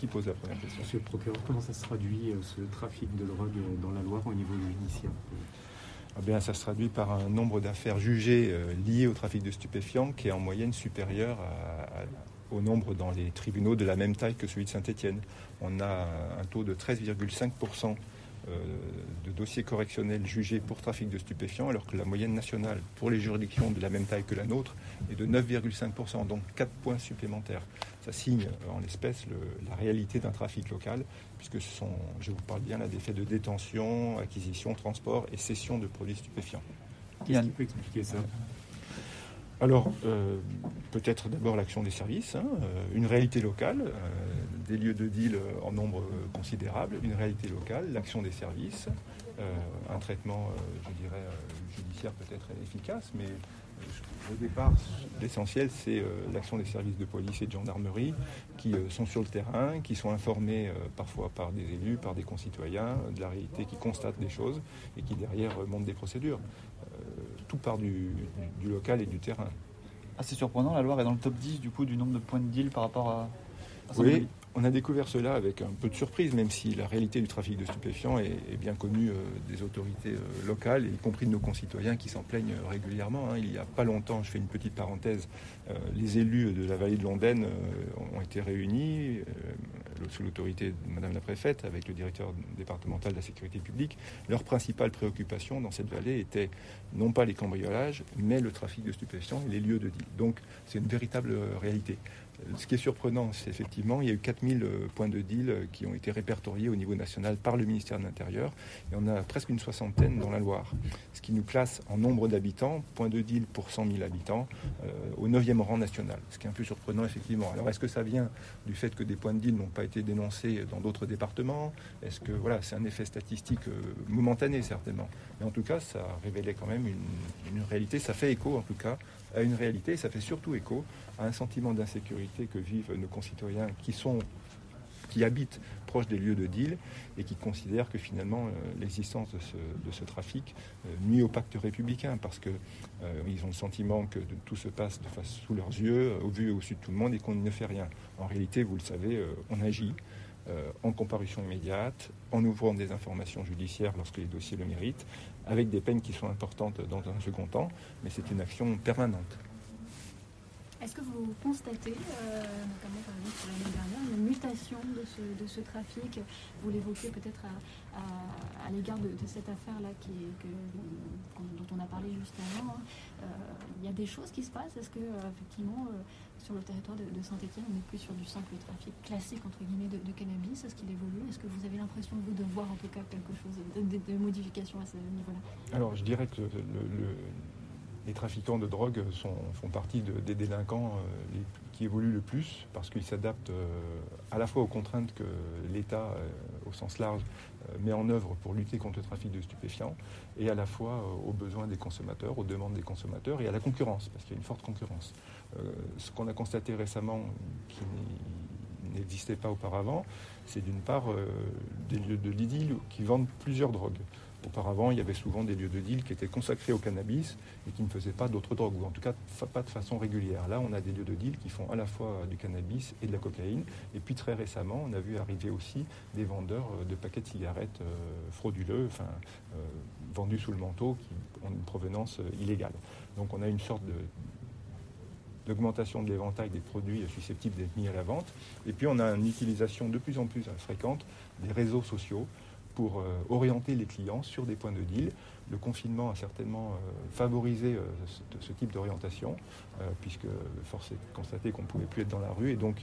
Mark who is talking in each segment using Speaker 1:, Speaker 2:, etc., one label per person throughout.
Speaker 1: Qui pose la première question
Speaker 2: Monsieur le procureur, comment ça se traduit euh, ce trafic de drogue euh, dans la Loire au niveau judiciaire
Speaker 1: Eh bien, ça se traduit par un nombre d'affaires jugées euh, liées au trafic de stupéfiants qui est en moyenne supérieur à- à- au nombre dans les tribunaux de la même taille que celui de Saint-Étienne. On a un taux de 13,5% euh, de dossiers correctionnels jugés pour trafic de stupéfiants, alors que la moyenne nationale pour les juridictions de la même taille que la nôtre est de 9,5%, donc 4 points supplémentaires. Ça signe euh, en l'espèce le- la réalité d'un trafic local, puisque ce sont, je vous parle bien là, des faits de détention, acquisition, transport et cession de produits stupéfiants.
Speaker 2: Qu'est-ce qui peut expliquer ça?
Speaker 1: Alors, euh, peut-être d'abord l'action des services, hein, euh, une réalité locale, euh, des lieux de deal euh, en nombre euh, considérable, une réalité locale, l'action des services, euh, un traitement, je dirais, judiciaire peut-être efficace, mais au départ, l'essentiel, c'est l'action des services de police et de gendarmerie qui sont sur le terrain, qui sont informés parfois par des élus, par des concitoyens, de la réalité, qui constatent des choses et qui derrière montent des procédures. Tout part du, local et du terrain.
Speaker 3: Assez surprenant, la Loire est dans le top 10 du coup du nombre de points de deal par rapport à,
Speaker 1: Oui, on a découvert cela avec un peu de surprise, même si la réalité du trafic de stupéfiants est, bien connue euh, des autorités euh, locales, y compris de nos concitoyens qui s'en plaignent euh, régulièrement. hein. Il n'y a pas longtemps, je fais une petite parenthèse, les élus de la vallée de Londaine ont été réunis sous l'autorité de Madame la préfète avec le directeur départemental de la sécurité publique. Leur principale préoccupation dans cette vallée était non pas les cambriolages, mais le trafic de stupéfiants et les lieux de deal. Donc c'est une véritable réalité. Ce qui est surprenant, c'est effectivement, il y a eu 4000 euh, points de deal euh, qui ont été répertoriés au niveau national par le ministère de l'Intérieur. Et on a presque une soixantaine dans la Loire. Ce qui nous place en nombre d'habitants, points de deal pour 100 000 habitants, euh, au 9e rang national. Ce qui est un peu surprenant, effectivement. Alors, est-ce que ça vient du fait que des points de deal n'ont pas été dénoncés dans d'autres départements? Est-ce que, voilà, c'est un effet statistique momentané, certainement. Mais en tout cas, ça révélait quand même une, une réalité. Ça fait écho, en tout cas, à une réalité. Et ça fait surtout écho à un sentiment d'insécurité que vivent nos concitoyens qui sont qui habitent proche des lieux de deal et qui considèrent que finalement euh, l'existence de ce, trafic euh, nuit au pacte républicain parce que euh, ont le sentiment que tout se passe de face sous leurs yeux, au vu et au su de tout le monde et qu'on ne fait rien. En réalité, vous le savez, on agit en comparution immédiate, en ouvrant des informations judiciaires lorsque les dossiers le méritent, avec des peines qui sont importantes dans un second temps, mais c'est une action permanente.
Speaker 4: Est-ce que vous constatez, euh, notamment par exemple pour l'année dernière, une mutation de ce, de ce trafic? Vous l'évoquez peut-être à, l'égard de, cette affaire-là qui dont on a parlé juste avant. hein. Euh, Il y a des choses qui se passent? Est-ce que euh, effectivement sur le territoire de, Saint-Étienne, on n'est plus sur du simple trafic classique entre guillemets de, cannabis? Est-ce qu'il évolue? Est-ce que vous avez l'impression vous de voir en tout cas quelque chose de, modification à ce niveau-là?
Speaker 1: Alors, je dirais que le- les trafiquants de drogue font partie de- des délinquants euh, qui évoluent le plus parce qu'ils s'adaptent euh, à la fois aux contraintes que l'État, euh, au sens large, met en œuvre pour lutter contre le trafic de stupéfiants et à la fois aux besoins des consommateurs, aux demandes des consommateurs et à la concurrence, parce qu'il y a une forte concurrence. Ce qu'on a constaté récemment qui n'existait pas auparavant, c'est d'une part des lieux de l'idylle qui vendent plusieurs drogues. Auparavant, il y avait souvent des lieux de deal qui étaient consacrés au cannabis et qui ne faisaient pas d'autres drogues, ou en tout cas pas de façon régulière. Là, on a des lieux de deal qui font à la fois du cannabis et de la cocaïne. Et puis très récemment, on a vu arriver aussi des vendeurs euh, de paquets de cigarettes euh, frauduleux, enfin, euh, vendus sous le manteau, qui ont une provenance illégale. Donc on a une sorte de d'augmentation de l'éventail des produits susceptibles d'être mis à la vente. Et puis on a une utilisation de plus en plus fréquente des réseaux sociaux pour orienter les clients sur des points de deal. Le confinement a certainement favorisé ce, type d'orientation, puisque force est de constater qu'on ne pouvait plus être dans la rue, et donc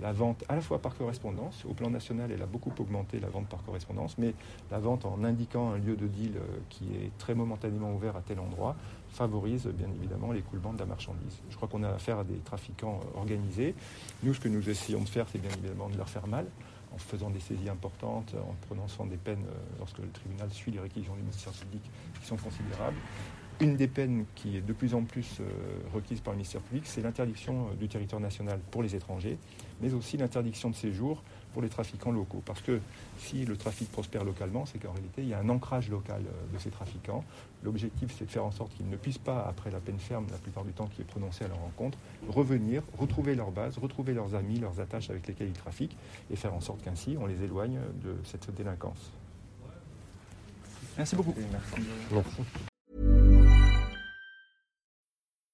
Speaker 1: la vente à la fois par correspondance, au plan national elle a beaucoup augmenté la vente par correspondance, mais la vente en indiquant un lieu de deal qui est très momentanément ouvert à tel endroit, favorise bien évidemment l'écoulement de la marchandise. Je crois qu'on a affaire à des trafiquants organisés. Nous, ce que nous essayons de faire, c'est bien évidemment de leur faire mal en faisant des saisies importantes, en prononçant des peines euh, lorsque le tribunal suit les réquisitions du ministère public qui sont considérables. Une des peines qui est de plus en plus euh, requise par le ministère public, c'est l'interdiction euh, du territoire national pour les étrangers, mais aussi l'interdiction de séjour pour les trafiquants locaux. Parce que si le trafic prospère localement, c'est qu'en réalité, il y a un ancrage local euh, de ces trafiquants. L'objectif, c'est de faire en sorte qu'ils ne puissent pas, après la peine ferme, la plupart du temps qui est prononcée à leur rencontre, revenir, retrouver leur base, retrouver leurs amis, leurs attaches avec lesquels ils trafiquent, et faire en sorte qu'ainsi, on les éloigne de cette délinquance.
Speaker 3: Merci beaucoup.